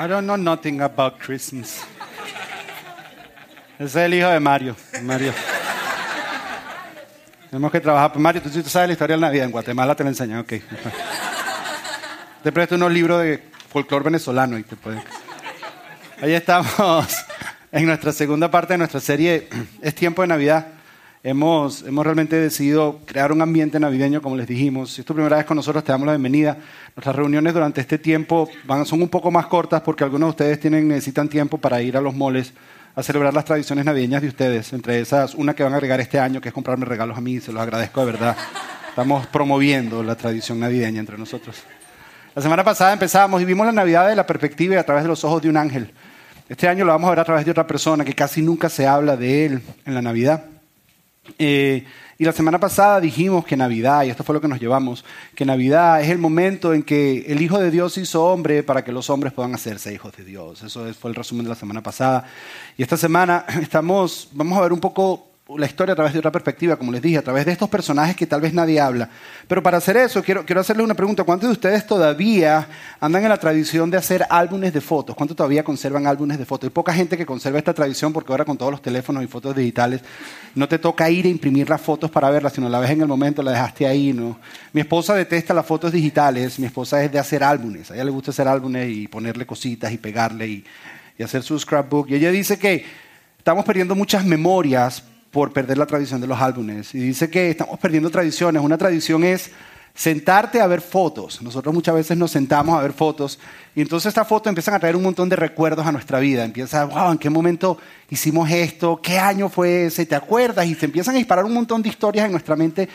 I don't know nothing about Christmas. Ese es el hijo de Mario. Mario. Tenemos que trabajar. Mario, tú sí sabes la historia de Navidad. En Guatemala te la enseñan, ok. Te presto unos libros de folclore venezolano y te puede. Ahí estamos en nuestra segunda parte de nuestra serie. Es tiempo de Navidad. Hemos, hemos realmente decidido crear un ambiente navideño, como les dijimos. Si es tu primera vez con nosotros, te damos la bienvenida. Nuestras reuniones durante este tiempo van, son un poco más cortas porque algunos de ustedes tienen, necesitan tiempo para ir a los moles a celebrar las tradiciones navideñas de ustedes. Entre esas, una que van a agregar este año, que es comprarme regalos a mí, se los agradezco de verdad. Estamos promoviendo la tradición navideña entre nosotros. La semana pasada empezamos y vimos la Navidad de la perspectiva y a través de los ojos de un ángel. Este año lo vamos a ver a través de otra persona que casi nunca se habla de él en la Navidad. Eh, y la semana pasada dijimos que Navidad, y esto fue lo que nos llevamos, que Navidad es el momento en que el Hijo de Dios hizo hombre para que los hombres puedan hacerse hijos de Dios. Eso fue el resumen de la semana pasada. Y esta semana estamos, vamos a ver un poco la historia a través de otra perspectiva, como les dije, a través de estos personajes que tal vez nadie habla. Pero para hacer eso, quiero, quiero hacerles una pregunta. ¿Cuántos de ustedes todavía andan en la tradición de hacer álbumes de fotos? ¿Cuántos todavía conservan álbumes de fotos? Hay poca gente que conserva esta tradición porque ahora con todos los teléfonos y fotos digitales no te toca ir a imprimir las fotos para verlas, sino la ves en el momento, la dejaste ahí. ¿no? Mi esposa detesta las fotos digitales, mi esposa es de hacer álbumes. A ella le gusta hacer álbumes y ponerle cositas y pegarle y, y hacer su scrapbook. Y ella dice que estamos perdiendo muchas memorias por perder la tradición de los álbumes. Y dice que estamos perdiendo tradiciones. Una tradición es sentarte a ver fotos. Nosotros muchas veces nos sentamos a ver fotos y entonces estas fotos empiezan a traer un montón de recuerdos a nuestra vida. Empieza, wow, ¿en qué momento hicimos esto? ¿Qué año fue ese? ¿Te acuerdas? Y se empiezan a disparar un montón de historias en nuestra mente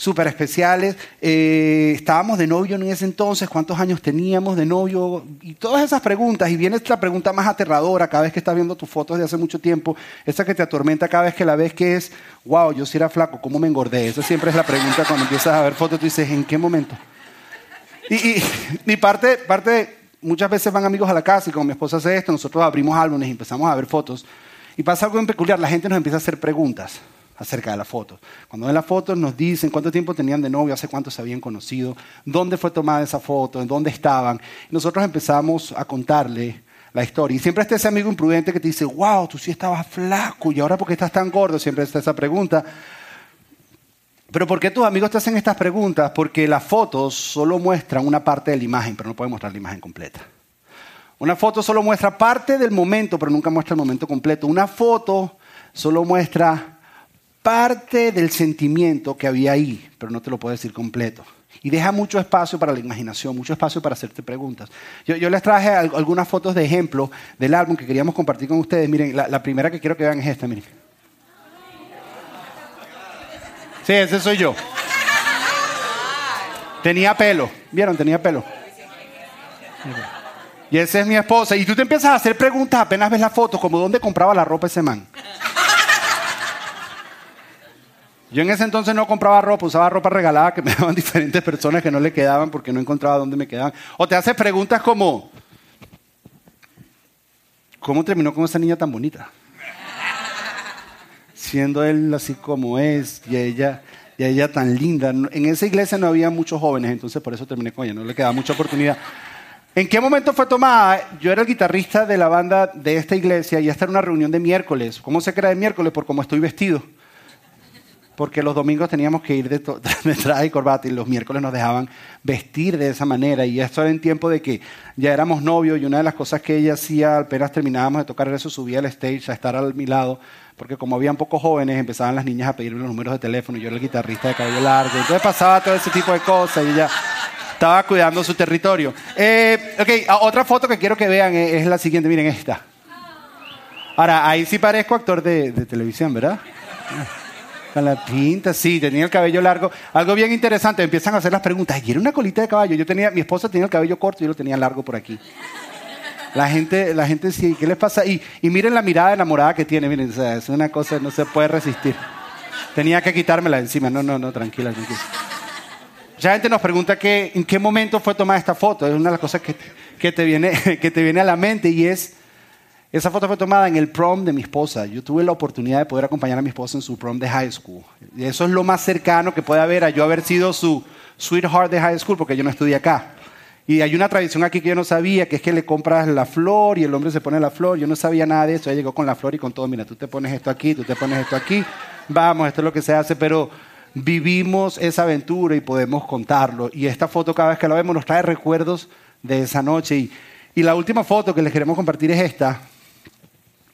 súper especiales. Eh, estábamos de novio en ese entonces, cuántos años teníamos de novio y todas esas preguntas. Y viene la pregunta más aterradora cada vez que estás viendo tus fotos de hace mucho tiempo, esa que te atormenta cada vez que la ves, que es, wow, yo si era flaco, ¿cómo me engordé? Esa siempre es la pregunta cuando empiezas a ver fotos, tú dices, ¿en qué momento? Y, y, parte, parte, muchas veces van amigos a la casa y como mi esposa hace esto, nosotros abrimos álbumes y empezamos a ver fotos. Y pasa algo peculiar, la gente nos empieza a hacer preguntas acerca de las fotos. Cuando ven las fotos nos dicen cuánto tiempo tenían de novio, hace cuánto se habían conocido, dónde fue tomada esa foto, en dónde estaban. Nosotros empezamos a contarle la historia. Y siempre está ese amigo imprudente que te dice, wow, tú sí estabas flaco y ahora por qué estás tan gordo, siempre está esa pregunta. Pero ¿por qué tus amigos te hacen estas preguntas? Porque las fotos solo muestran una parte de la imagen, pero no pueden mostrar la imagen completa. Una foto solo muestra parte del momento, pero nunca muestra el momento completo. Una foto solo muestra parte del sentimiento que había ahí, pero no te lo puedo decir completo. Y deja mucho espacio para la imaginación, mucho espacio para hacerte preguntas. Yo, les traje algunas fotos de ejemplo del álbum que queríamos compartir con ustedes. Miren, la, primera que quiero que vean es esta, miren. Sí, ese soy yo. Tenía pelo, ¿vieron? Tenía pelo. Y esa es mi esposa. Y tú te empiezas a hacer preguntas apenas ves la foto, como dónde compraba la ropa ese man. Yo en ese entonces no compraba ropa, usaba ropa regalada que me daban diferentes personas que no le quedaban porque no encontraba dónde me quedaban. O te hace preguntas como, ¿cómo terminó con esa niña tan bonita? Siendo él así como es y ella, y ella tan linda. En esa iglesia no había muchos jóvenes, entonces por eso terminé con ella, no le quedaba mucha oportunidad. ¿En qué momento fue tomada? Yo era el guitarrista de la banda de esta iglesia y esta era una reunión de miércoles. ¿Cómo se crea de miércoles? Por cómo estoy vestido porque los domingos teníamos que ir de, de traje y corbata y los miércoles nos dejaban vestir de esa manera. Y esto era en tiempo de que ya éramos novios y una de las cosas que ella hacía apenas terminábamos de tocar eso, subía al stage a estar a mi lado, porque como habían pocos jóvenes empezaban las niñas a pedirme los números de teléfono, yo era el guitarrista de cabello largo, entonces pasaba todo ese tipo de cosas y ella estaba cuidando su territorio. Eh, ok, otra foto que quiero que vean es, la siguiente, miren esta. Ahora, ahí sí parezco actor de, de televisión, ¿verdad? Con la pinta, sí, tenía el cabello largo. Algo bien interesante, empiezan a hacer las preguntas. Y era una colita de caballo. Yo tenía, mi esposa tenía el cabello corto y yo lo tenía largo por aquí. La gente, la gente sí, ¿qué les pasa? Y, y miren la mirada enamorada que tiene, miren, es una cosa, no se puede resistir. Tenía que quitármela encima. No, no, no, tranquila, tranquila. Mucha gente nos pregunta que, en qué momento fue tomada esta foto. Es una de las cosas que, que, te viene, que te viene a la mente y es esa foto fue tomada en el prom de mi esposa. Yo tuve la oportunidad de poder acompañar a mi esposa en su prom de high school. Y eso es lo más cercano que puede haber a yo haber sido su sweetheart de high school porque yo no estudié acá. Y hay una tradición aquí que yo no sabía, que es que le compras la flor y el hombre se pone la flor. Yo no sabía nada de eso. Ella llegó con la flor y con todo. Mira, tú te pones esto aquí, tú te pones esto aquí. Vamos, esto es lo que se hace. Pero vivimos esa aventura y podemos contarlo. Y esta foto cada vez que la vemos nos trae recuerdos de esa noche. Y, y la última foto que les queremos compartir es esta.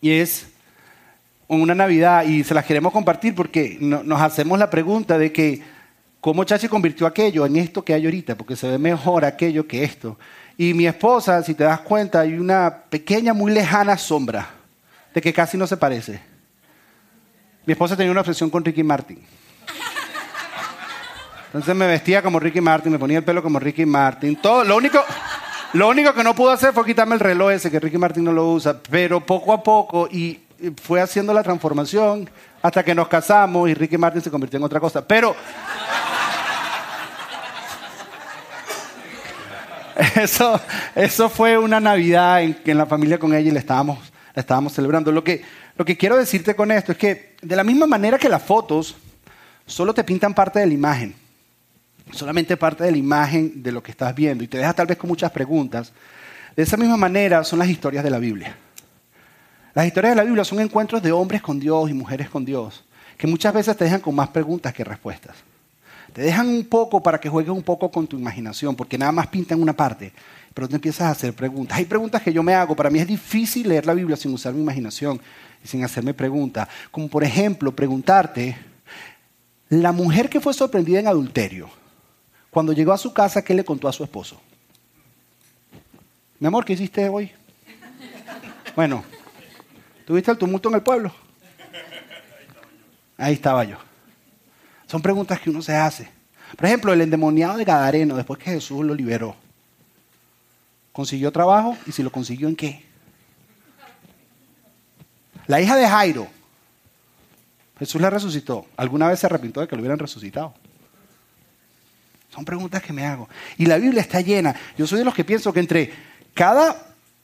Y es una Navidad. Y se las queremos compartir porque nos hacemos la pregunta de que cómo Chachi convirtió aquello en esto que hay ahorita, porque se ve mejor aquello que esto. Y mi esposa, si te das cuenta, hay una pequeña, muy lejana sombra de que casi no se parece. Mi esposa tenía una obsesión con Ricky Martin. Entonces me vestía como Ricky Martin, me ponía el pelo como Ricky Martin. Todo, lo, único, lo único que no pudo hacer fue quitarme el reloj ese, que Ricky Martin no lo usa. Pero poco a poco, y fue haciendo la transformación hasta que nos casamos y Ricky Martin se convirtió en otra cosa. Pero Eso, eso fue una Navidad en, en la familia con ella y estábamos, estábamos celebrando. Lo que, lo que quiero decirte con esto es que de la misma manera que las fotos solo te pintan parte de la imagen, solamente parte de la imagen de lo que estás viendo y te deja tal vez con muchas preguntas, de esa misma manera son las historias de la Biblia. Las historias de la Biblia son encuentros de hombres con Dios y mujeres con Dios, que muchas veces te dejan con más preguntas que respuestas. Te dejan un poco para que juegues un poco con tu imaginación, porque nada más pintan una parte, pero te empiezas a hacer preguntas. Hay preguntas que yo me hago. Para mí es difícil leer la Biblia sin usar mi imaginación y sin hacerme preguntas. Como por ejemplo, preguntarte, la mujer que fue sorprendida en adulterio, cuando llegó a su casa, ¿qué le contó a su esposo? Mi amor, ¿qué hiciste hoy? Bueno, ¿tuviste el tumulto en el pueblo? Ahí estaba yo. Son preguntas que uno se hace. Por ejemplo, el endemoniado de Gadareno, después que Jesús lo liberó, ¿consiguió trabajo? ¿Y si lo consiguió en qué? La hija de Jairo, Jesús la resucitó. ¿Alguna vez se arrepintió de que lo hubieran resucitado? Son preguntas que me hago. Y la Biblia está llena. Yo soy de los que pienso que entre cada,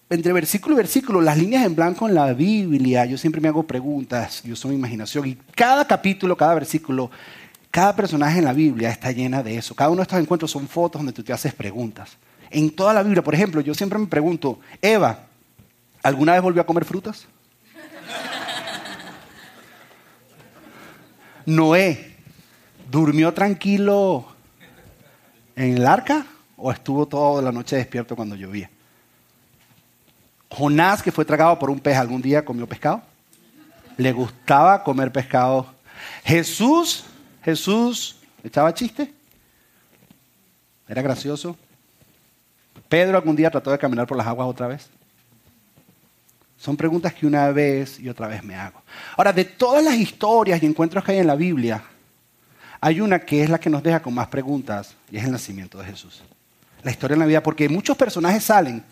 entre versículo y versículo, las líneas en blanco en la Biblia, yo siempre me hago preguntas, yo soy imaginación. Y cada capítulo, cada versículo cada personaje en la Biblia está llena de eso. Cada uno de estos encuentros son fotos donde tú te haces preguntas. En toda la Biblia, por ejemplo, yo siempre me pregunto, Eva, ¿alguna vez volvió a comer frutas? Noé, ¿durmió tranquilo en el arca o estuvo toda la noche despierto cuando llovía? Jonás, que fue tragado por un pez, ¿algún día comió pescado? ¿Le gustaba comer pescado? Jesús Jesús echaba chiste. Era gracioso. Pedro algún día trató de caminar por las aguas otra vez. Son preguntas que una vez y otra vez me hago. Ahora, de todas las historias y encuentros que hay en la Biblia, hay una que es la que nos deja con más preguntas y es el nacimiento de Jesús. La historia de la vida, porque muchos personajes salen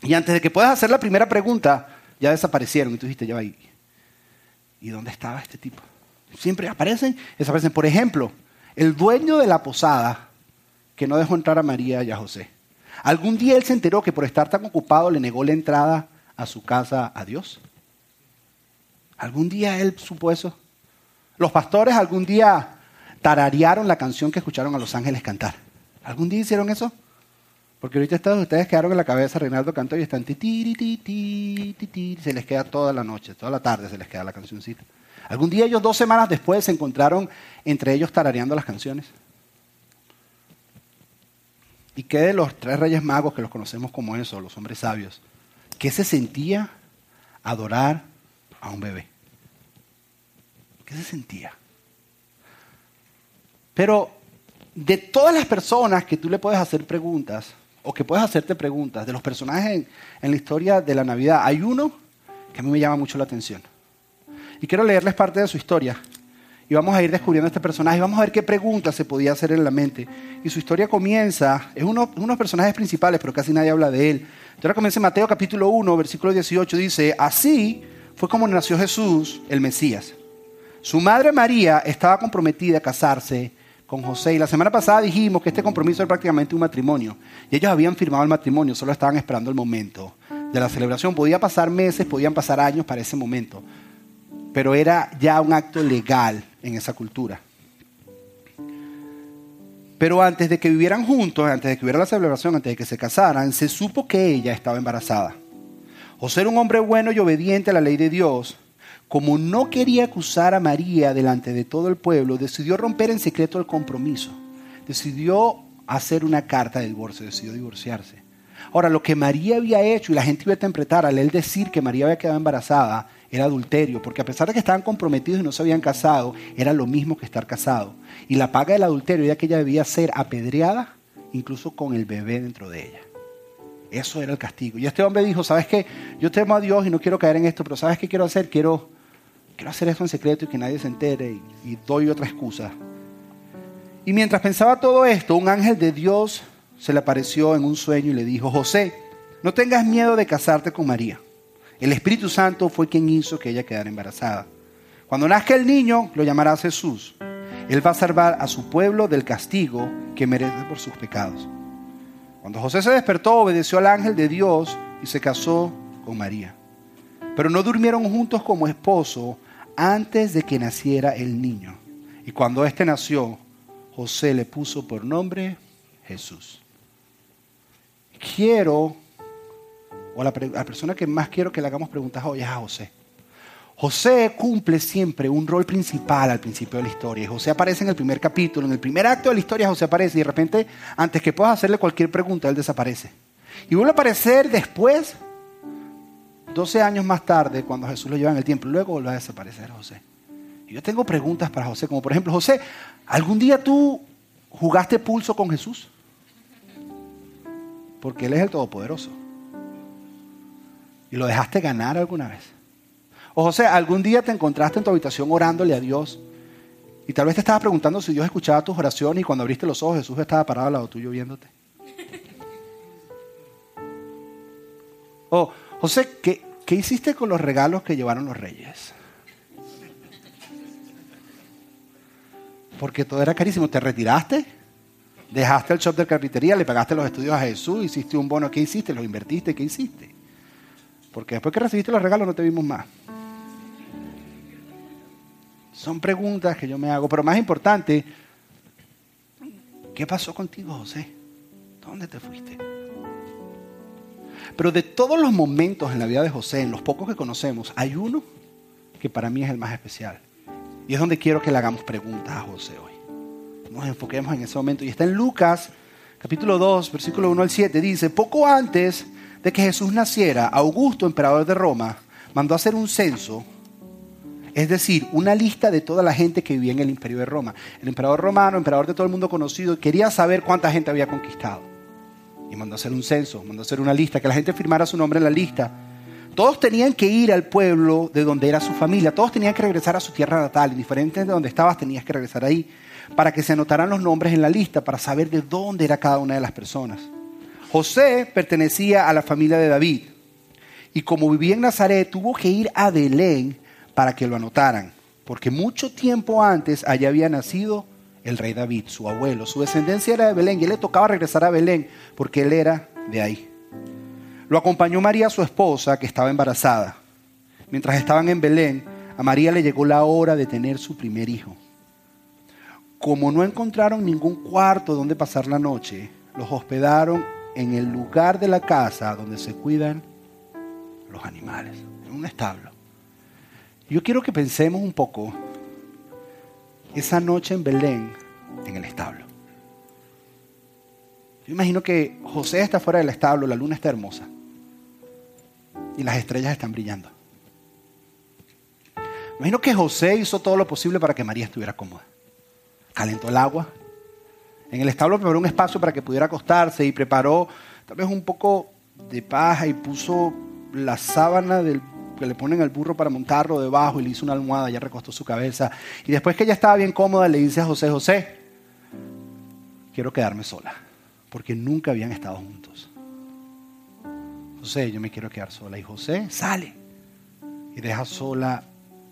y antes de que puedas hacer la primera pregunta, ya desaparecieron y tú dijiste, ya va, ¿y dónde estaba este tipo? Siempre aparecen, desaparecen. Por ejemplo, el dueño de la posada que no dejó entrar a María y a José. Algún día él se enteró que por estar tan ocupado le negó la entrada a su casa a Dios. ¿Algún día él supo eso? Los pastores algún día tararearon la canción que escucharon a los ángeles cantar. ¿Algún día hicieron eso? Porque ahorita todos ustedes quedaron en la cabeza, Reinaldo cantó y están ti, ti, ti, ti, se les queda toda la noche, toda la tarde se les queda la cancioncita. Algún día ellos dos semanas después se encontraron entre ellos tarareando las canciones. ¿Y qué de los tres reyes magos que los conocemos como eso, los hombres sabios? ¿Qué se sentía adorar a un bebé? ¿Qué se sentía? Pero de todas las personas que tú le puedes hacer preguntas, o que puedes hacerte preguntas, de los personajes en, la historia de la Navidad, hay uno que a mí me llama mucho la atención. Y quiero leerles parte de su historia. Y vamos a ir descubriendo este personaje. Vamos a ver qué preguntas se podía hacer en la mente. Y su historia comienza, es uno, de los personajes principales, pero casi nadie habla de él. Ahora comienza en Mateo capítulo 1, versículo 18. Dice, así fue como nació Jesús, el Mesías. Su madre María estaba comprometida a casarse con José. Y la semana pasada dijimos que este compromiso era prácticamente un matrimonio. Y ellos habían firmado el matrimonio, solo estaban esperando el momento de la celebración. Podía pasar meses, podían pasar años para ese momento pero era ya un acto legal en esa cultura. Pero antes de que vivieran juntos, antes de que hubiera la celebración, antes de que se casaran, se supo que ella estaba embarazada. José era un hombre bueno y obediente a la ley de Dios. Como no quería acusar a María delante de todo el pueblo, decidió romper en secreto el compromiso. Decidió hacer una carta de divorcio, decidió divorciarse. Ahora, lo que María había hecho y la gente iba a interpretar al él decir que María había quedado embarazada era adulterio, porque a pesar de que estaban comprometidos y no se habían casado, era lo mismo que estar casado. Y la paga del adulterio era que ella debía ser apedreada, incluso con el bebé dentro de ella. Eso era el castigo. Y este hombre dijo, ¿sabes qué? Yo temo a Dios y no quiero caer en esto, pero ¿sabes qué quiero hacer? Quiero, quiero hacer esto en secreto y que nadie se entere y, doy otra excusa. Y mientras pensaba todo esto, un ángel de Dios se le apareció en un sueño y le dijo, José, no tengas miedo de casarte con María el Espíritu Santo fue quien hizo que ella quedara embarazada. Cuando nazca el niño, lo llamarás Jesús. Él va a salvar a su pueblo del castigo que merece por sus pecados. Cuando José se despertó, obedeció al ángel de Dios y se casó con María. Pero no durmieron juntos como esposo antes de que naciera el niño. Y cuando éste nació, José le puso por nombre Jesús. Quiero o la, la, persona que más quiero que le hagamos preguntas hoy es a José. José cumple siempre un rol principal al principio de la historia. José aparece en el primer capítulo, en el primer acto de la historia José aparece y de repente, antes que puedas hacerle cualquier pregunta, él desaparece. Y vuelve a aparecer después, 12 años más tarde, cuando Jesús lo lleva en el tiempo. Luego vuelve a desaparecer José. Y yo tengo preguntas para José, como por ejemplo, José, ¿algún día tú jugaste pulso con Jesús? Porque Él es el Todopoderoso y lo dejaste ganar alguna vez. O José, algún día te encontraste en tu habitación orándole a Dios y tal vez te estabas preguntando si Dios escuchaba tus oraciones y cuando abriste los ojos Jesús estaba parado al lado tuyo viéndote. O José, ¿qué, ¿qué hiciste con los regalos que llevaron los reyes? Porque todo era carísimo. ¿Te retiraste? ¿Dejaste el shop de carpintería? ¿Le pagaste los estudios a Jesús? ¿Hiciste un bono? ¿Qué hiciste? ¿Lo invertiste? ¿Qué hiciste? Porque después que recibiste los regalos no te vimos más. Son preguntas que yo me hago, pero más importante, ¿qué pasó contigo, José? ¿Dónde te fuiste? Pero de todos los momentos en la vida de José, en los pocos que conocemos, hay uno que para mí es el más especial. Y es donde quiero que le hagamos preguntas a José hoy. Nos enfoquemos en ese momento. Y está en Lucas, capítulo 2, versículo 1 al 7. Dice, poco antes de que Jesús naciera, Augusto, emperador de Roma, mandó hacer un censo, es decir, una lista de toda la gente que vivía en el imperio de Roma. El emperador romano, emperador de todo el mundo conocido, quería saber cuánta gente había conquistado. Y mandó hacer un censo, mandó hacer una lista, que la gente firmara su nombre en la lista. Todos tenían que ir al pueblo de donde era su familia, todos tenían que regresar a su tierra natal, indiferente de donde estabas tenías que regresar ahí, para que se anotaran los nombres en la lista, para saber de dónde era cada una de las personas. José pertenecía a la familia de David y como vivía en Nazaret tuvo que ir a Belén para que lo anotaran, porque mucho tiempo antes allá había nacido el rey David, su abuelo. Su descendencia era de Belén y él le tocaba regresar a Belén porque él era de ahí. Lo acompañó María, su esposa, que estaba embarazada. Mientras estaban en Belén, a María le llegó la hora de tener su primer hijo. Como no encontraron ningún cuarto donde pasar la noche, los hospedaron en el lugar de la casa donde se cuidan los animales, en un establo. Yo quiero que pensemos un poco esa noche en Belén, en el establo. Yo imagino que José está fuera del establo, la luna está hermosa y las estrellas están brillando. Imagino que José hizo todo lo posible para que María estuviera cómoda. Calentó el agua, en el establo preparó un espacio para que pudiera acostarse y preparó tal vez un poco de paja y puso la sábana del, que le ponen al burro para montarlo debajo y le hizo una almohada, ya recostó su cabeza. Y después que ella estaba bien cómoda, le dice a José, José, quiero quedarme sola, porque nunca habían estado juntos. José, yo me quiero quedar sola. Y José sale y deja sola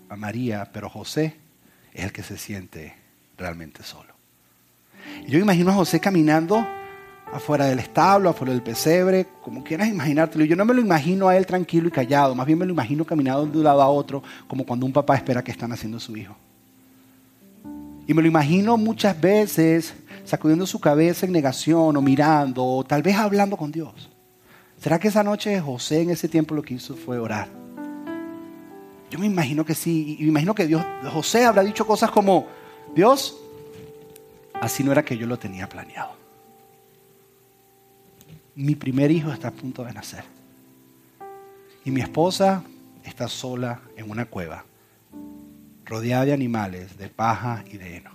a María, pero José es el que se siente realmente solo. Yo imagino a José caminando afuera del establo, afuera del pesebre, como quieras imaginártelo. Yo no me lo imagino a él tranquilo y callado, más bien me lo imagino caminando de un lado a otro, como cuando un papá espera que están haciendo su hijo. Y me lo imagino muchas veces sacudiendo su cabeza en negación o mirando o tal vez hablando con Dios. ¿Será que esa noche José en ese tiempo lo que hizo fue orar? Yo me imagino que sí. Y me imagino que Dios, José habrá dicho cosas como, Dios, así no era que yo lo tenía planeado. Mi primer hijo está a punto de nacer. Y mi esposa está sola en una cueva, rodeada de animales, de paja y de heno.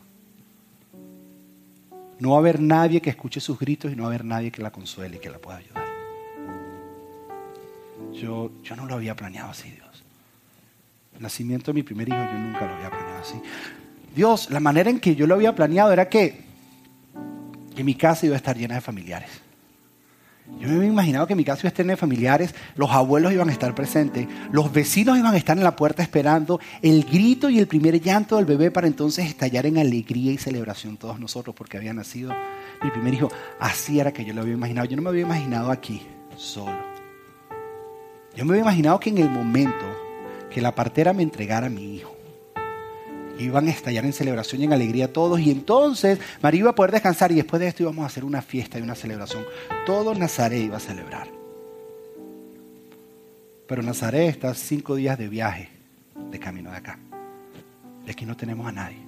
No va a haber nadie que escuche sus gritos y no va a haber nadie que la consuele y que la pueda ayudar. Yo, yo no lo había planeado así, Dios. El nacimiento de mi primer hijo yo nunca lo había planeado así. Dios, la manera en que yo lo había planeado era que, que mi casa iba a estar llena de familiares. Yo me había imaginado que mi casa iba a de familiares, los abuelos iban a estar presentes, los vecinos iban a estar en la puerta esperando el grito y el primer llanto del bebé para entonces estallar en alegría y celebración todos nosotros porque había nacido mi primer hijo. Así era que yo lo había imaginado. Yo no me había imaginado aquí, solo. Yo me había imaginado que en el momento que la partera me entregara a mi hijo, iban a estallar en celebración y en alegría todos, y entonces María iba a poder descansar y después de esto íbamos a hacer una fiesta y una celebración. Todo Nazaret iba a celebrar. Pero Nazaret está cinco días de viaje de camino de acá. De aquí no tenemos a nadie.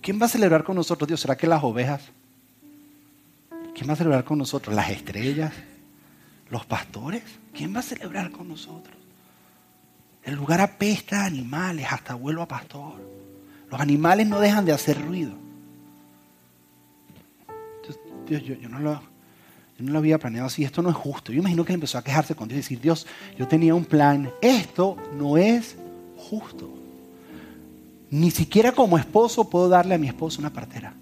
¿Quién va a celebrar con nosotros, Dios? ¿Será que las ovejas? ¿Quién va a celebrar con nosotros? ¿Las estrellas? ¿Los pastores? ¿Quién va a celebrar con nosotros? El lugar apesta a animales, hasta vuelo a pastor. Los animales no dejan de hacer ruido. Dios, yo, no lo, yo no lo había planeado así. Esto no es justo. Yo imagino que él empezó a quejarse con Dios y decir, Dios, yo tenía un plan. Esto no es justo. Ni siquiera como esposo puedo darle a mi esposo una partera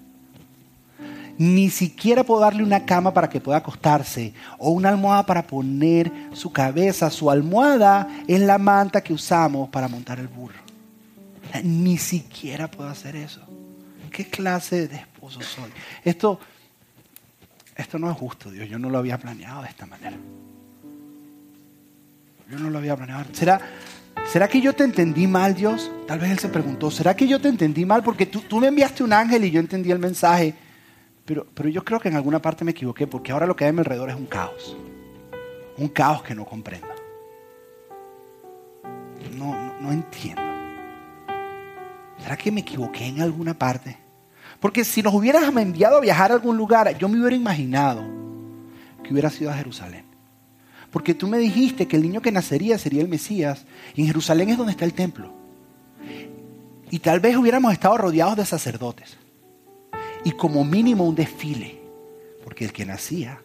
ni siquiera puedo darle una cama para que pueda acostarse o una almohada para poner su cabeza. Su almohada es la manta que usamos para montar el burro. Ni siquiera puedo hacer eso. ¿Qué clase de esposo soy? Esto, esto no es justo, Dios. Yo no lo había planeado de esta manera. Yo no lo había planeado. ¿Será, ¿Será que yo te entendí mal, Dios? Tal vez él se preguntó, ¿será que yo te entendí mal? Porque tú, tú me enviaste un ángel y yo entendí el mensaje pero, yo creo que en alguna parte me equivoqué porque ahora lo que hay a mi alrededor es un caos. Un caos que no comprendo. No, no, entiendo. ¿Será que me equivoqué en alguna parte? Porque si nos hubieras enviado a viajar a algún lugar, yo me hubiera imaginado que hubiera sido a Jerusalén. Porque tú me dijiste que el niño que nacería sería el Mesías y en Jerusalén es donde está el templo. Y tal vez hubiéramos estado rodeados de sacerdotes y como mínimo un desfile, porque el que nacía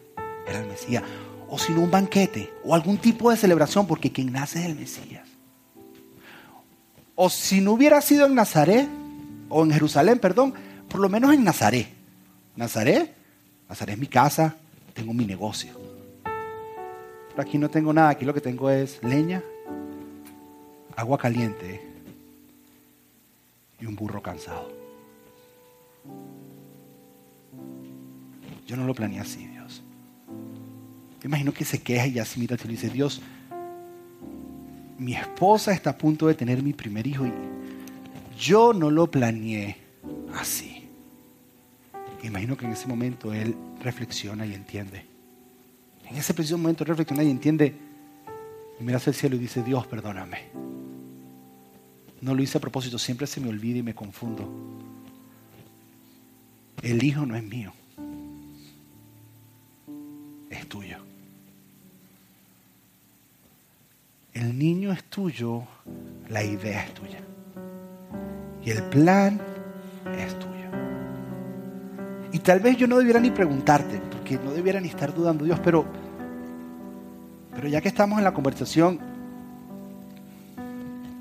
era el Mesías, o si no un banquete, o algún tipo de celebración, porque quien nace es el Mesías. O si no hubiera sido en Nazaret, o en Jerusalén, perdón, por lo menos en Nazaret. Nazaret, Nazaret es mi casa, tengo mi negocio. Pero aquí no tengo nada, aquí lo que tengo es leña, agua caliente y un burro cansado. Yo no lo planeé así, Dios. Yo imagino que se queja y ya se mira y dice, Dios, mi esposa está a punto de tener mi primer hijo y yo no lo planeé así. Imagino que en ese momento él reflexiona y entiende. En ese preciso momento reflexiona y entiende. Y mira hacia el cielo y dice, Dios, perdóname. No lo hice a propósito, siempre se me olvida y me confundo. El hijo no es mío es tuyo. El niño es tuyo, la idea es tuya. Y el plan es tuyo. Y tal vez yo no debiera ni preguntarte, porque no debiera ni estar dudando, Dios, pero, pero ya que estamos en la conversación,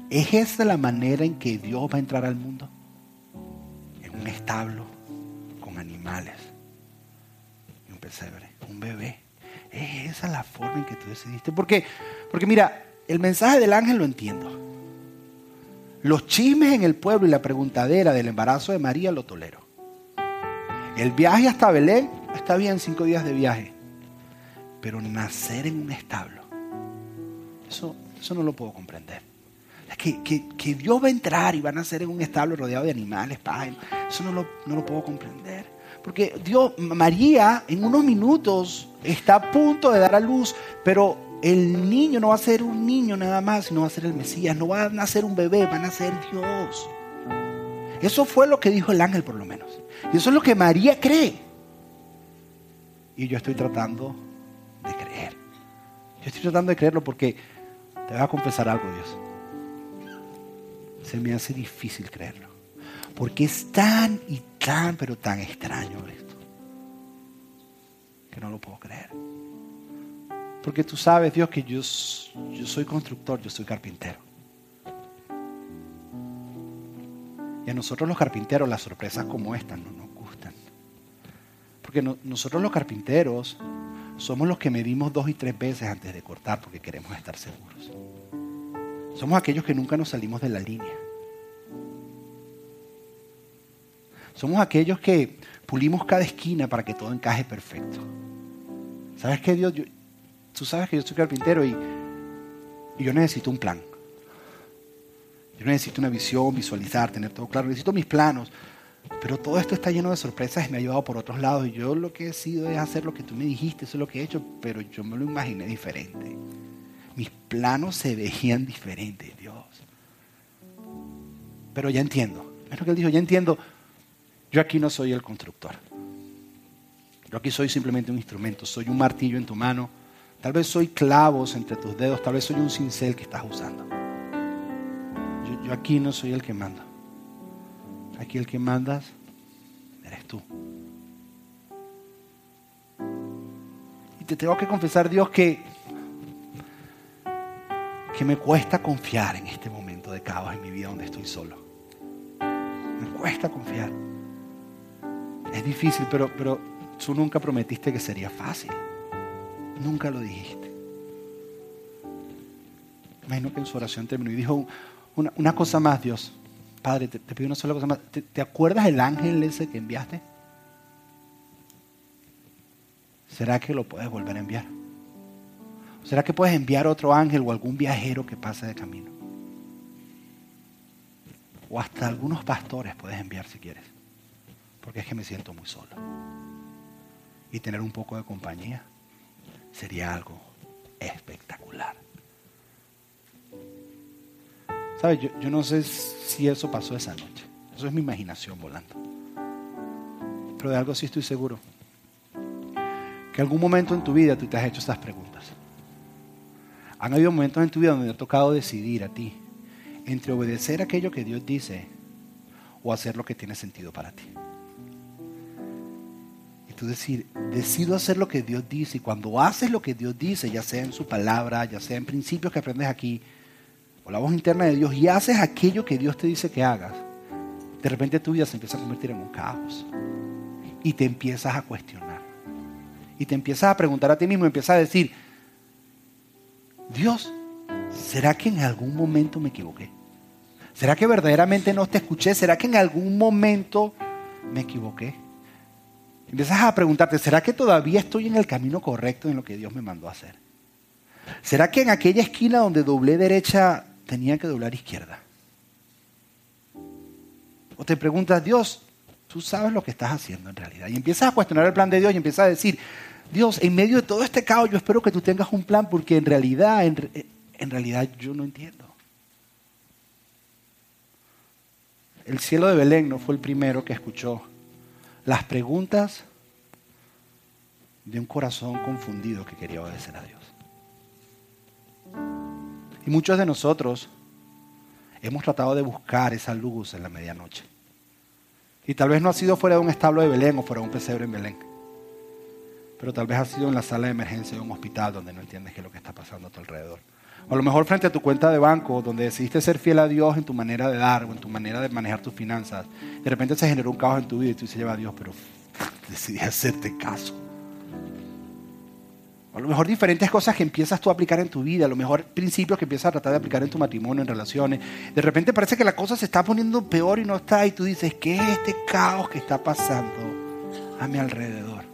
¿es esa la manera en que Dios va a entrar al mundo? En un establo, con animales y un pesebre un bebé. Es esa la forma en que tú decidiste. Porque, porque mira, el mensaje del ángel lo entiendo. Los chismes en el pueblo y la preguntadera del embarazo de María lo tolero. El viaje hasta Belén está bien, cinco días de viaje. Pero nacer en un establo, eso, eso no lo puedo comprender. Que, que, que, Dios va a entrar y va a nacer en un establo rodeado de animales, pájaros, eso no lo, no lo puedo comprender. Porque Dios, María en unos minutos está a punto de dar a luz, pero el niño no va a ser un niño nada más, sino va a ser el Mesías, no va a nacer un bebé, va a nacer Dios. Eso fue lo que dijo el ángel por lo menos. Y eso es lo que María cree. Y yo estoy tratando de creer. Yo estoy tratando de creerlo porque te voy a confesar algo, Dios. Se me hace difícil creerlo. Porque es tan y tan, pero tan extraño esto. Que no lo puedo creer. Porque tú sabes, Dios, que yo, soy constructor, yo soy carpintero. Y a nosotros los carpinteros las sorpresas como esta no nos gustan. Porque nosotros los carpinteros somos los que medimos dos y tres veces antes de cortar porque queremos estar seguros. Somos aquellos que nunca nos salimos de la línea. Somos aquellos que pulimos cada esquina para que todo encaje perfecto. ¿Sabes qué, Dios? Tú sabes que yo soy carpintero y, yo necesito un plan. Yo necesito una visión, visualizar, tener todo claro. Necesito mis planos. Pero todo esto está lleno de sorpresas y me ha llevado por otros lados. Y yo lo que he decidido es hacer lo que tú me dijiste, eso es lo que he hecho, pero yo me lo imaginé diferente. Mis planos se veían diferentes, Dios. Pero ya entiendo. Es lo que él dijo, ya entiendo. Yo aquí no soy el constructor. Yo aquí soy simplemente un instrumento. Soy un martillo en tu mano. Tal vez soy clavos entre tus dedos. Tal vez soy un cincel que estás usando yo, aquí no soy el que manda. Aquí el que mandas eres tú. Y te tengo que confesar, Dios, que, que me cuesta confiar en este momento de caos en mi vida donde estoy solo. Me cuesta confiar. Es difícil, pero, pero tú nunca prometiste que sería fácil. Nunca lo dijiste. Imagino que en su oración terminó y dijo, una, cosa más, Dios. Padre, te, pido una sola cosa más. ¿Te, acuerdas el ángel ese que enviaste? ¿Será que lo puedes volver a enviar? ¿Será que puedes enviar otro ángel o algún viajero que pase de camino? O hasta algunos pastores puedes enviar si quieres. Porque es que me siento muy solo. Y tener un poco de compañía sería algo espectacular. ¿Sabes? Yo, no sé si eso pasó esa noche. Eso es mi imaginación volando. Pero de algo sí estoy seguro. Que algún momento en tu vida tú te has hecho estas preguntas. Han habido momentos en tu vida donde te ha tocado decidir a ti entre obedecer aquello que Dios dice o hacer lo que tiene sentido para ti. Y tú decir, decido hacer lo que Dios dice. Y cuando haces lo que Dios dice, ya sea en su palabra, ya sea en principios que aprendes aquí, o la voz interna de Dios y haces aquello que Dios te dice que hagas, de repente tu vida se empieza a convertir en un caos. Y te empiezas a cuestionar. Y te empiezas a preguntar a ti mismo, empiezas a decir, Dios, ¿será que en algún momento me equivoqué? ¿Será que verdaderamente no te escuché? ¿Será que en algún momento me equivoqué? Empiezas a preguntarte, ¿será que todavía estoy en el camino correcto en lo que Dios me mandó a hacer? ¿Será que en aquella esquina donde doblé derecha tenía que doblar izquierda. O te preguntas, Dios, tú sabes lo que estás haciendo en realidad. Y empiezas a cuestionar el plan de Dios y empiezas a decir, Dios, en medio de todo este caos yo espero que tú tengas un plan porque en realidad, en, en realidad yo no entiendo. El cielo de Belén no fue el primero que escuchó las preguntas de un corazón confundido que quería obedecer a Dios. Y muchos de nosotros hemos tratado de buscar esa luz en la medianoche. Y tal vez no ha sido fuera de un establo de Belén o fuera de un pesebre en Belén. Pero tal vez ha sido en la sala de emergencia de un hospital donde no entiendes qué es lo que está pasando a tu alrededor. O a lo mejor frente a tu cuenta de banco, donde decidiste ser fiel a Dios en tu manera de dar o en tu manera de manejar tus finanzas. De repente se generó un caos en tu vida y tú dices, lleva a Dios, pero decidí hacerte caso. A lo mejor diferentes cosas que empiezas tú a aplicar en tu vida, a lo mejor principios que empiezas a tratar de aplicar en tu matrimonio, en relaciones. De repente parece que la cosa se está poniendo peor y no está, y tú dices, ¿qué es este caos que está pasando a mi alrededor?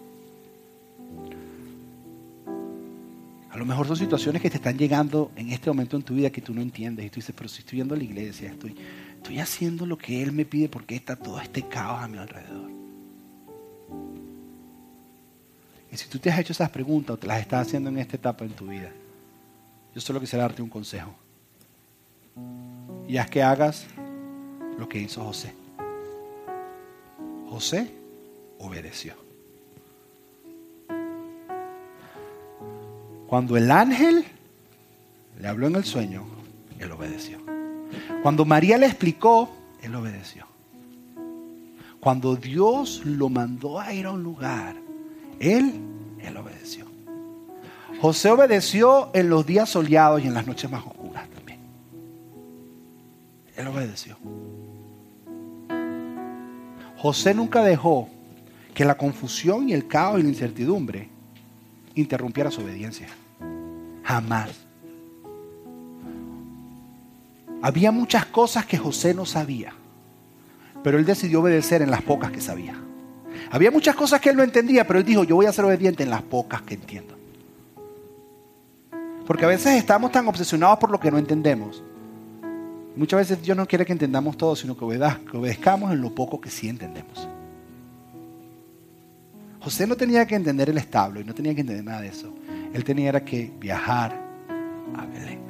A lo mejor son situaciones que te están llegando en este momento en tu vida que tú no entiendes y tú dices, pero si estoy yendo a la iglesia, estoy, estoy haciendo lo que Él me pide, porque está todo este caos a mi alrededor? Y si tú te has hecho esas preguntas o te las estás haciendo en esta etapa en tu vida, yo solo quisiera darte un consejo. Y haz que hagas lo que hizo José. José obedeció. Cuando el ángel le habló en el sueño, él obedeció. Cuando María le explicó, él obedeció. Cuando Dios lo mandó a ir a un lugar, él, él obedeció. José obedeció en los días soleados y en las noches más oscuras también. Él obedeció. José nunca dejó que la confusión y el caos y la incertidumbre interrumpiera su obediencia. Jamás. Había muchas cosas que José no sabía, pero él decidió obedecer en las pocas que sabía. Había muchas cosas que él no entendía, pero él dijo, yo voy a ser obediente en las pocas que entiendo. Porque a veces estamos tan obsesionados por lo que no entendemos. Muchas veces Dios no quiere que entendamos todo, sino que, obedezcamos en lo poco que sí entendemos. José no tenía que entender el establo y no tenía que entender nada de eso. Él tenía que viajar a Belén.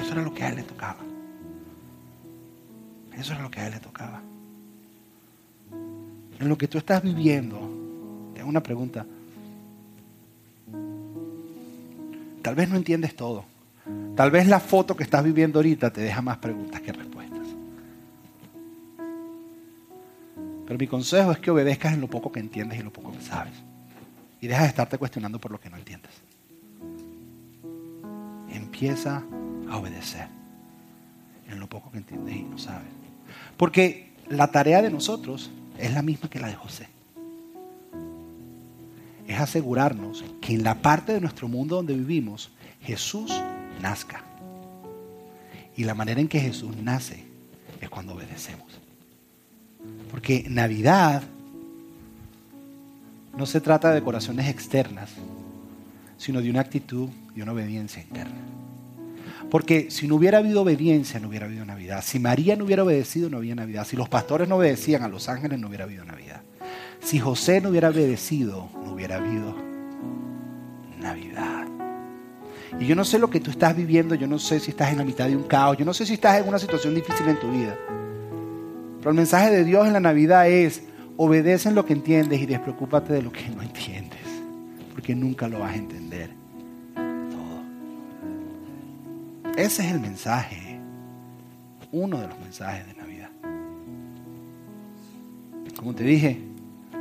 Eso era lo que a él le tocaba. Eso era lo que a él le tocaba. En lo que tú estás viviendo, tengo una pregunta. Tal vez no entiendes todo. Tal vez la foto que estás viviendo ahorita te deja más preguntas que respuestas. Pero mi consejo es que obedezcas en lo poco que entiendes y lo poco que sabes. Y deja de estarte cuestionando por lo que no entiendes. Empieza a obedecer en lo poco que entiendes y no sabes. Porque la tarea de nosotros es la misma que la de José. Es asegurarnos que en la parte de nuestro mundo donde vivimos, Jesús nazca. Y la manera en que Jesús nace es cuando obedecemos. Porque Navidad no se trata de decoraciones externas, sino de una actitud y una obediencia interna. Porque si no hubiera habido obediencia, no hubiera habido Navidad. Si María no hubiera obedecido, no había Navidad. Si los pastores no obedecían a los ángeles, no hubiera habido Navidad. Si José no hubiera obedecido, no hubiera habido Navidad. Y yo no sé lo que tú estás viviendo, yo no sé si estás en la mitad de un caos, yo no sé si estás en una situación difícil en tu vida. Pero el mensaje de Dios en la Navidad es, obedece en lo que entiendes y despreocúpate de lo que no entiendes, porque nunca lo vas a entender todo. Ese es el mensaje, uno de los mensajes de Navidad. Como te dije,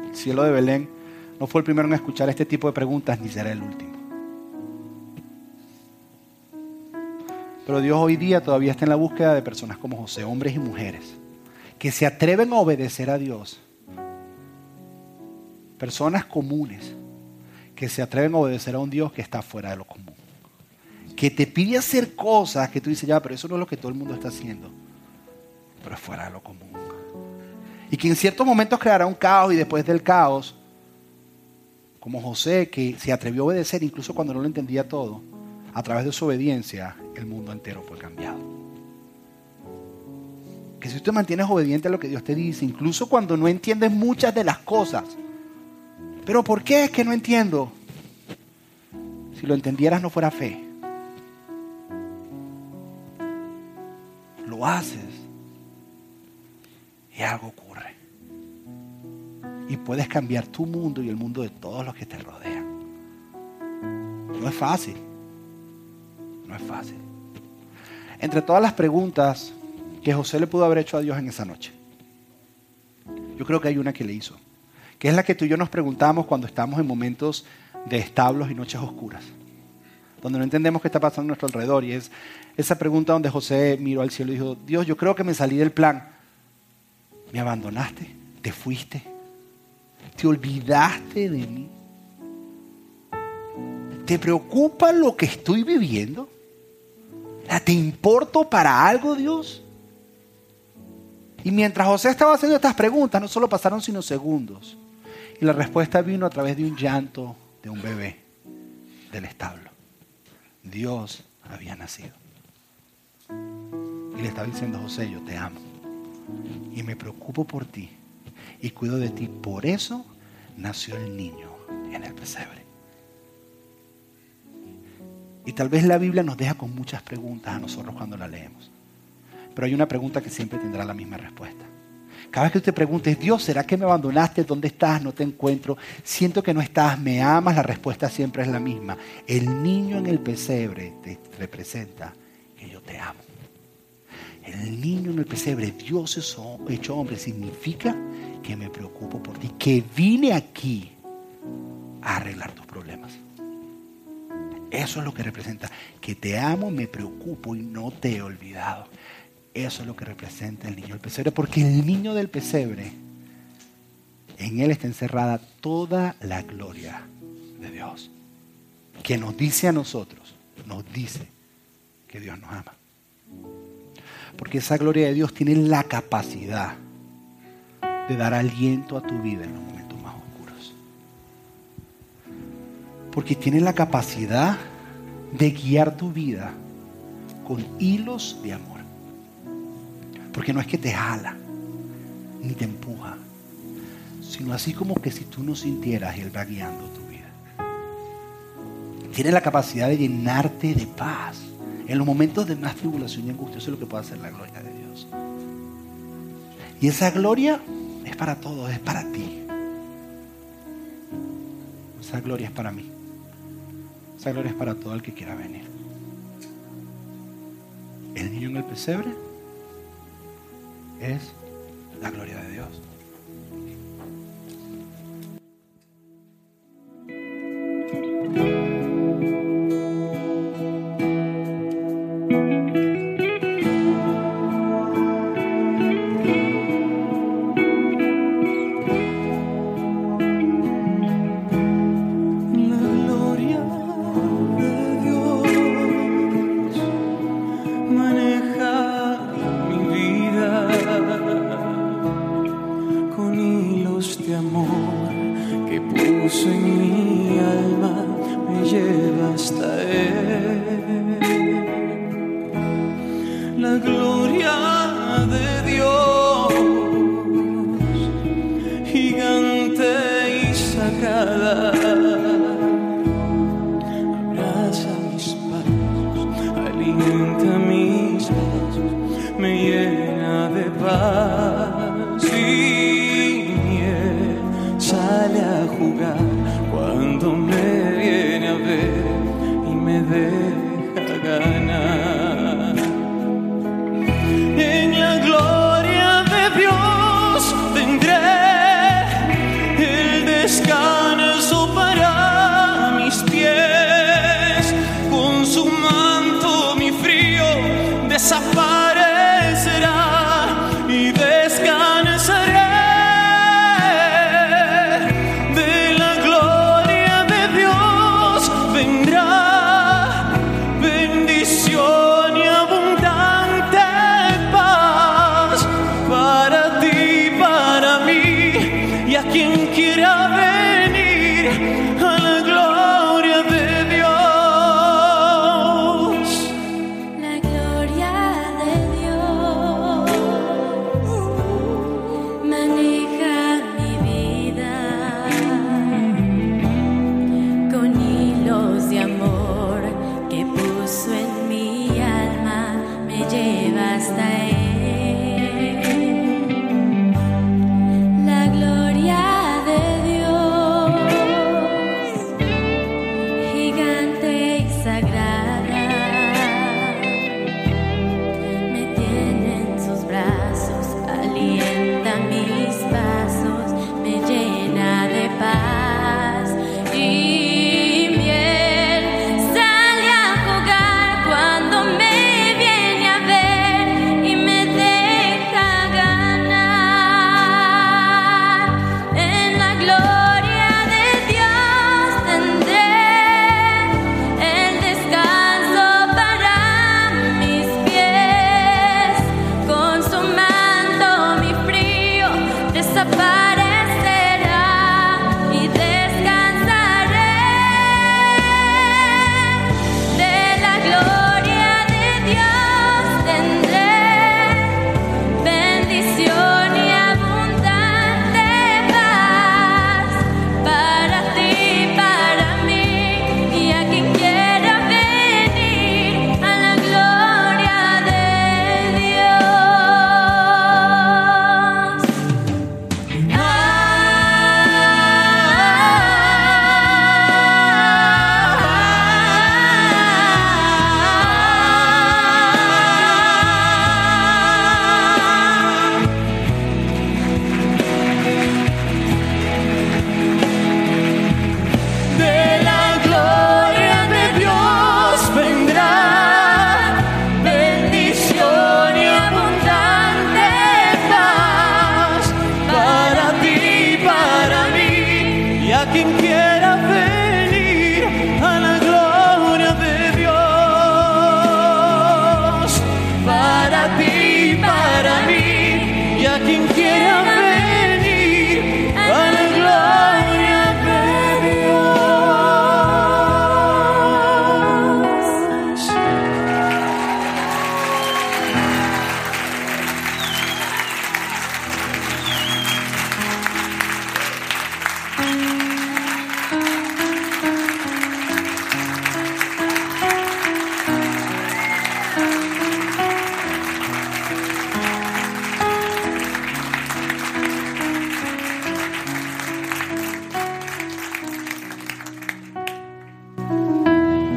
el cielo de Belén no fue el primero en escuchar este tipo de preguntas, ni será el último. Pero Dios hoy día todavía está en la búsqueda de personas como José, hombres y mujeres, que se atreven a obedecer a Dios. Personas comunes que se atreven a obedecer a un Dios que está fuera de lo común. Que te pide hacer cosas que tú dices, ya, pero eso no es lo que todo el mundo está haciendo. Pero es fuera de lo común. Y que en ciertos momentos creará un caos y después del caos, como José, que se atrevió a obedecer incluso cuando no lo entendía todo, a través de su obediencia, el mundo entero fue cambiado. Que si usted mantienes obediente a lo que Dios te dice, incluso cuando no entiendes muchas de las cosas, pero ¿por qué es que no entiendo? Si lo entendieras no fuera fe. Lo haces y algo ocurre. Y puedes cambiar tu mundo y el mundo de todos los que te rodean. No es fácil. No es fácil. Entre todas las preguntas que José le pudo haber hecho a Dios en esa noche, yo creo que hay una que le hizo, que es la que tú y yo nos preguntamos cuando estamos en momentos de establos y noches oscuras, donde no entendemos qué está pasando a nuestro alrededor. Y es esa pregunta donde José miró al cielo y dijo, Dios, yo creo que me salí del plan. ¿Me abandonaste? ¿Te fuiste? ¿Te olvidaste de mí? ¿Te preocupa lo que estoy viviendo? ¿Te importo para algo, Dios? Y mientras José estaba haciendo estas preguntas, no solo pasaron sino segundos. Y la respuesta vino a través de un llanto de un bebé del establo. Dios había nacido. Y le estaba diciendo, José, yo te amo. Y me preocupo por ti. Y cuido de ti. Por eso nació el niño en el pesebre. Y tal vez la Biblia nos deja con muchas preguntas a nosotros cuando la leemos. Pero hay una pregunta que siempre tendrá la misma respuesta. Cada vez que usted pregunte, Dios, ¿será que me abandonaste? ¿Dónde estás? No te encuentro. Siento que no estás, me amas. La respuesta siempre es la misma. El niño en el pesebre te representa que yo te amo. El niño en el pesebre, Dios hecho hombre, significa que me preocupo por ti, que vine aquí a arreglar tus problemas. Eso es lo que representa, que te amo, me preocupo y no te he olvidado. Eso es lo que representa el niño del pesebre, porque el niño del pesebre, en él está encerrada toda la gloria de Dios, que nos dice a nosotros, nos dice que Dios nos ama. Porque esa gloria de Dios tiene la capacidad de dar aliento a tu vida en los momentos más oscuros. Porque tiene la capacidad de guiar tu vida con hilos de amor. Porque no es que te jala, ni te empuja, sino así como que si tú no sintieras, Él va guiando tu vida. Tiene la capacidad de llenarte de paz. En los momentos de más tribulación y angustia, eso es lo que puede hacer la gloria de Dios. Y esa gloria es para todos, es para ti. Esa gloria es para mí. Esa gloria es para todo el que quiera venir. El niño en el pesebre es la gloria de Dios.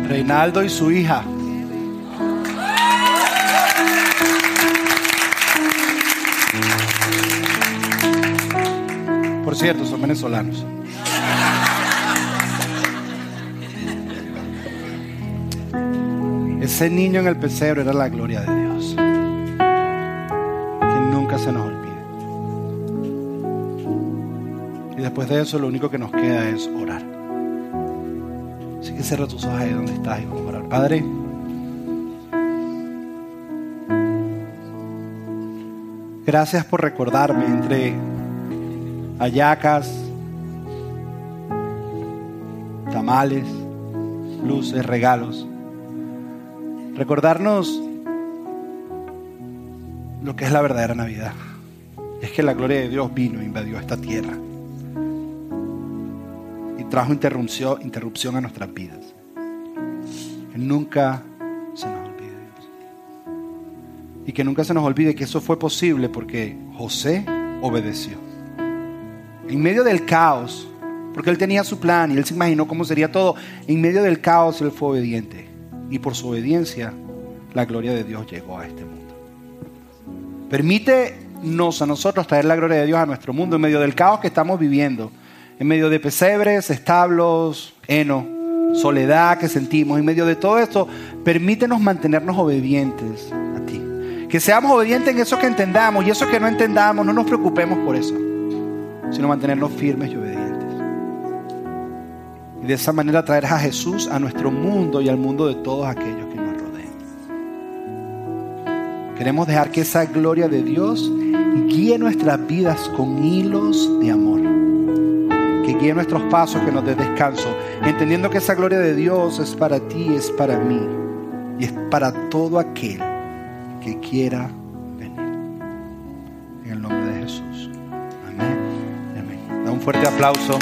Reinaldo y su hija. Por cierto, son venezolanos. Ese niño en el pesebre era la gloria de Dios. Que nunca se nos olvide. Y después de eso lo único que nos queda es orar. Cierra tus ojos ahí donde estás y vamos a orar. Padre, gracias por recordarme entre ayacas, tamales, luces, regalos. Recordarnos lo que es la verdadera Navidad. Es que la gloria de Dios vino e invadió esta tierra trajo interrupción, a nuestras vidas. Nunca se nos olvide Dios. Y que nunca se nos olvide que eso fue posible porque José obedeció. En medio del caos, porque él tenía su plan y él se imaginó cómo sería todo, en medio del caos él fue obediente. Y por su obediencia la gloria de Dios llegó a este mundo. Permítenos a nosotros traer la gloria de Dios a nuestro mundo en medio del caos que estamos viviendo en medio de pesebres, establos, heno, soledad que sentimos, en medio de todo esto, permítenos mantenernos obedientes a ti. Que seamos obedientes en eso que entendamos y eso que no entendamos, no nos preocupemos por eso, sino mantenernos firmes y obedientes. Y de esa manera traer a Jesús a nuestro mundo y al mundo de todos aquellos que nos rodean. Queremos dejar que esa gloria de Dios guíe nuestras vidas con hilos de amor que guíe nuestros pasos, que nos dé descanso, entendiendo que esa gloria de Dios es para ti, es para mí y es para todo aquel que quiera venir. En el nombre de Jesús. Amén. Amén. Da un fuerte aplauso.